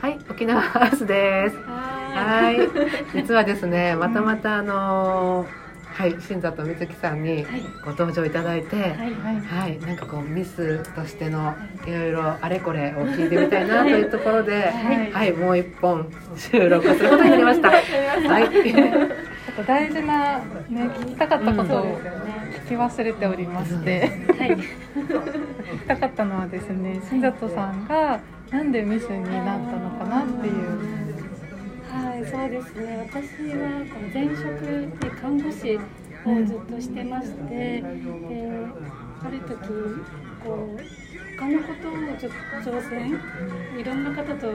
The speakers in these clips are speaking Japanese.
はい、沖縄ハウスです。はい、実はですね、またまたあのーはい、新里美月さんにはい。ご登場いただいて、はい。はい、なんかこうミスとしてのい。ろいろあれこれを聞いてみたいなというところで、はい。はい、もう一本収録することになりました。はい、大事な、ね、聞きたかったことを聞き忘れておりまして、はい。聞きたかったのはですね新里さんがなんでミスになったのかなっていうはい、そうですね。私はこの前職で看護師をずっとしてまして、である時こう他のことをちょっと挑戦、いろんな方と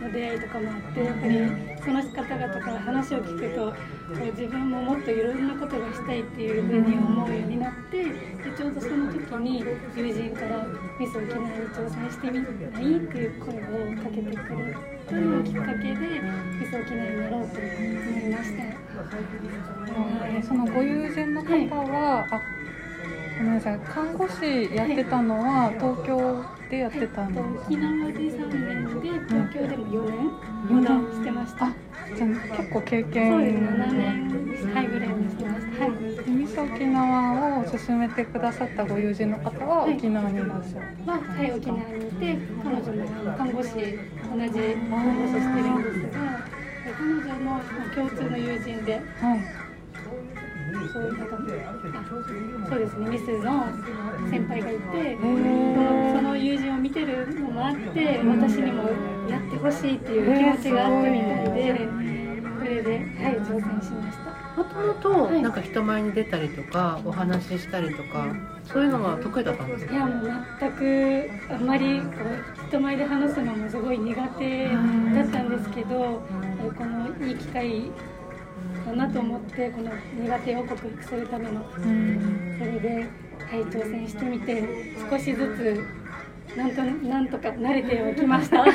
の出会いとかもあって、やっぱりその方々から話を聞くと、こう自分ももっといろんなことがしたいっていうふうに思うようになって、でちょうどその時に友人からミス沖縄に挑戦してみないっていう声をかけてくれたのがきっかけでミス沖縄になろうと思いました。えそのご友人の方は、あごめんなさい看護師やってたのは東京でやってたんです沖縄で3年で東京でも4年4年してました。あじゃあ結構経そうです験7年はいぐらいにしてました。はい。でミス沖縄を勧めてくださったご友人の方は沖縄にいらっしゃる、は、はい、沖縄にいて彼女も看護師同じ看護師してるんですが彼女の共通の友人ではいそういう方ですねミスの先輩がいてーその友人を見てるのもあって私にもやってほしいっていう気持ちがあったみたいでそれではい挑戦しました。もともとなんか人前に出たりとかお話ししたりとかそういうのは得意だったんですか？いやもう全くあんまりこう人前で話すのもすごい苦手だったんですけどこのいい機会だなと思ってこの苦手を克服するためのうんそれで、はい、挑戦してみて少しずつなんとなんとか慣れてはきました。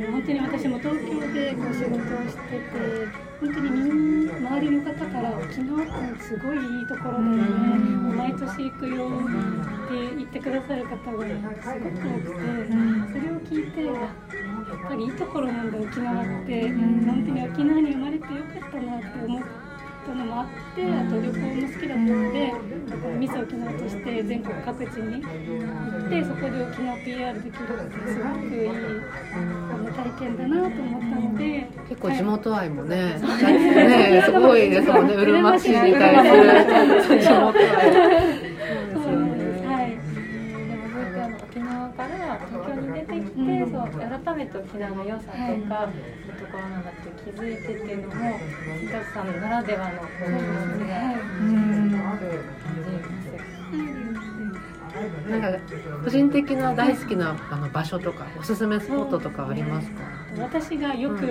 本当に私も東京でこう仕事をしてて本当にみんな周りの方から沖縄ってすごいいいところだよね、毎年行くよって言ってくださる方がすごく多くて、それを聞いてやっぱりいいところなんだ沖縄って、本当に沖縄に生まれてよかったなって思ったのもあってあと旅行も好きだったのでミス沖縄として全国各地に行ってそこで沖縄 PR できるってすごくいいあの体験だなと思ったので結構地元愛もね、はい。ねすごいですもんね、うるま市に対する 地元愛。改めて沖縄の良さとか、はい。い、い。ところなんだって気づい。てってい。うのも新田さんならではの気持ちがうんすごく感じます。なんか個人的な大好きなあの場所とかおすすめスポットとかありますか。私がよく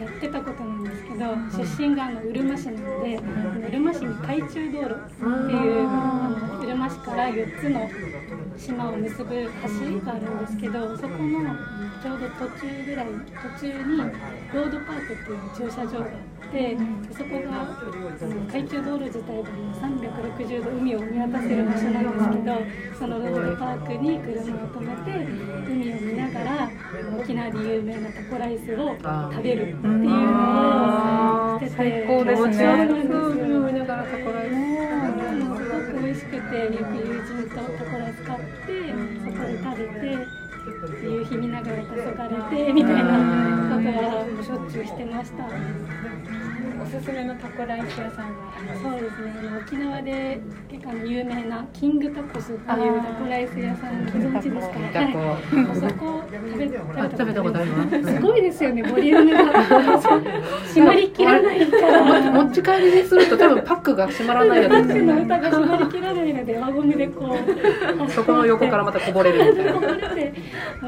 やってたことなんですけど、出身があのうるま市なので、うるま市に海中道路ってい。うあのうるま市から4つの島を結ぶ橋があるんですけどそこのちょうど途中ぐらい途中にロードパークっていう駐車場があってでそこが海中道路自体がもう360度海を見渡せる場所なんですけどそのロードパークに車を止めて海を見ながら沖縄で有名なタコライスを食べるっていうのをしてて最高ですねってそこで食べて夕日見ながら黄昏れてみたいなことはしょっちゅうしてましたおすすめのタコライス屋さんがあります。そうですね。沖縄で結構有名な。キングタコスっていうタコライス屋さん。ご存知ですかはいあそこ食べたことあります。すごいですよねボリュームが締まりきらないから持ち帰りにすると多分パックが閉まらないやつですよのね。歌が締まりきらないので輪ゴムでこうそこの横からまたこぼれるみたいな。こぼれて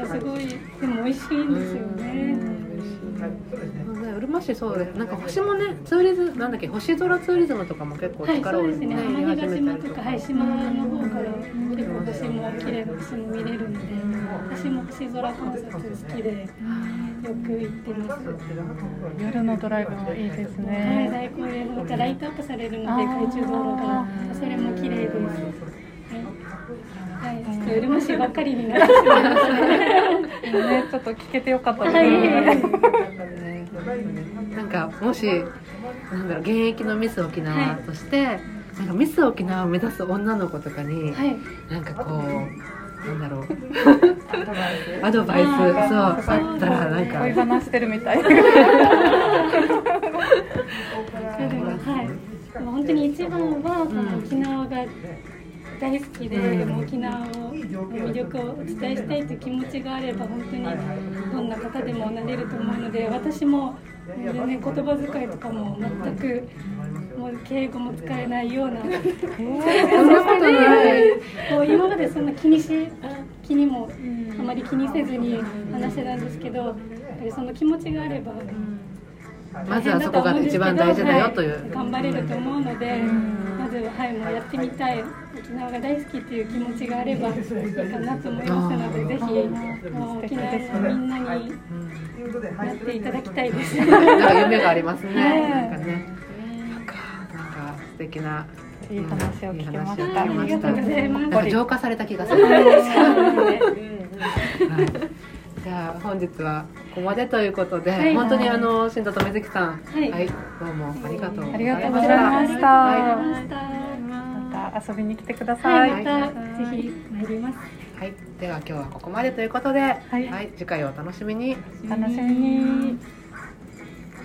すごいでも美味しいん。ですよねねうるま市そうです。なん。か星もねツーリズムなんだっけ星空ツーリズムとかも結構はい力をそうですね浜比島とか。はい島の方から結構星も綺麗な星も見れるので私も星空観察好きでよく行ってます夜のドライブもいいですはいね。大根でまたライトアップされるので海中道路がそれも綺麗ですはい、はい、とうるま市ばっかりになってしまいますね。ね、ちょっと聞けてよかったですはいね。ねなんかもしなんだろう現役のミス沖縄として、なんかミス沖縄を目指す女の子とかに、はい。なんかこうなんだろうアドバイスそうあったらなんか恋話してるみたい。はい。でも本当に一番はその沖縄が大好きで、うんでも沖縄を魅力をお伝えしたいという気持ちがあれば本当にどんな方でもなれると思うので、私も全然言葉遣いとかも全くもう敬語も使えないような。今までそんな気にし気にもあまり気にせずに話してたんですけどやっぱりその気持ちがあればまずはそこが一番大事だよという、はい頑張れると思うのでまずははいもうやってみたい沖縄が大好きっていう気持ちがあればいいかなと思いますのでぜひもう沖縄のみんなにやっていただきたいです。なんか夢がありますね。はいなんかね。なんか素敵な。いい話を聞けました。話を聞けましたありがとうございますなんか浄化された気がする。はい。じゃあ本日はここまでということで、はい本当にあの新田と水木さん、はいはい、どうもありがとうございました。ありがとうございました遊びに来てくださ。はいい、またぜひ参ります。い、はい、では今日はここまでということで、はい、次回をお楽しみに。楽しみに。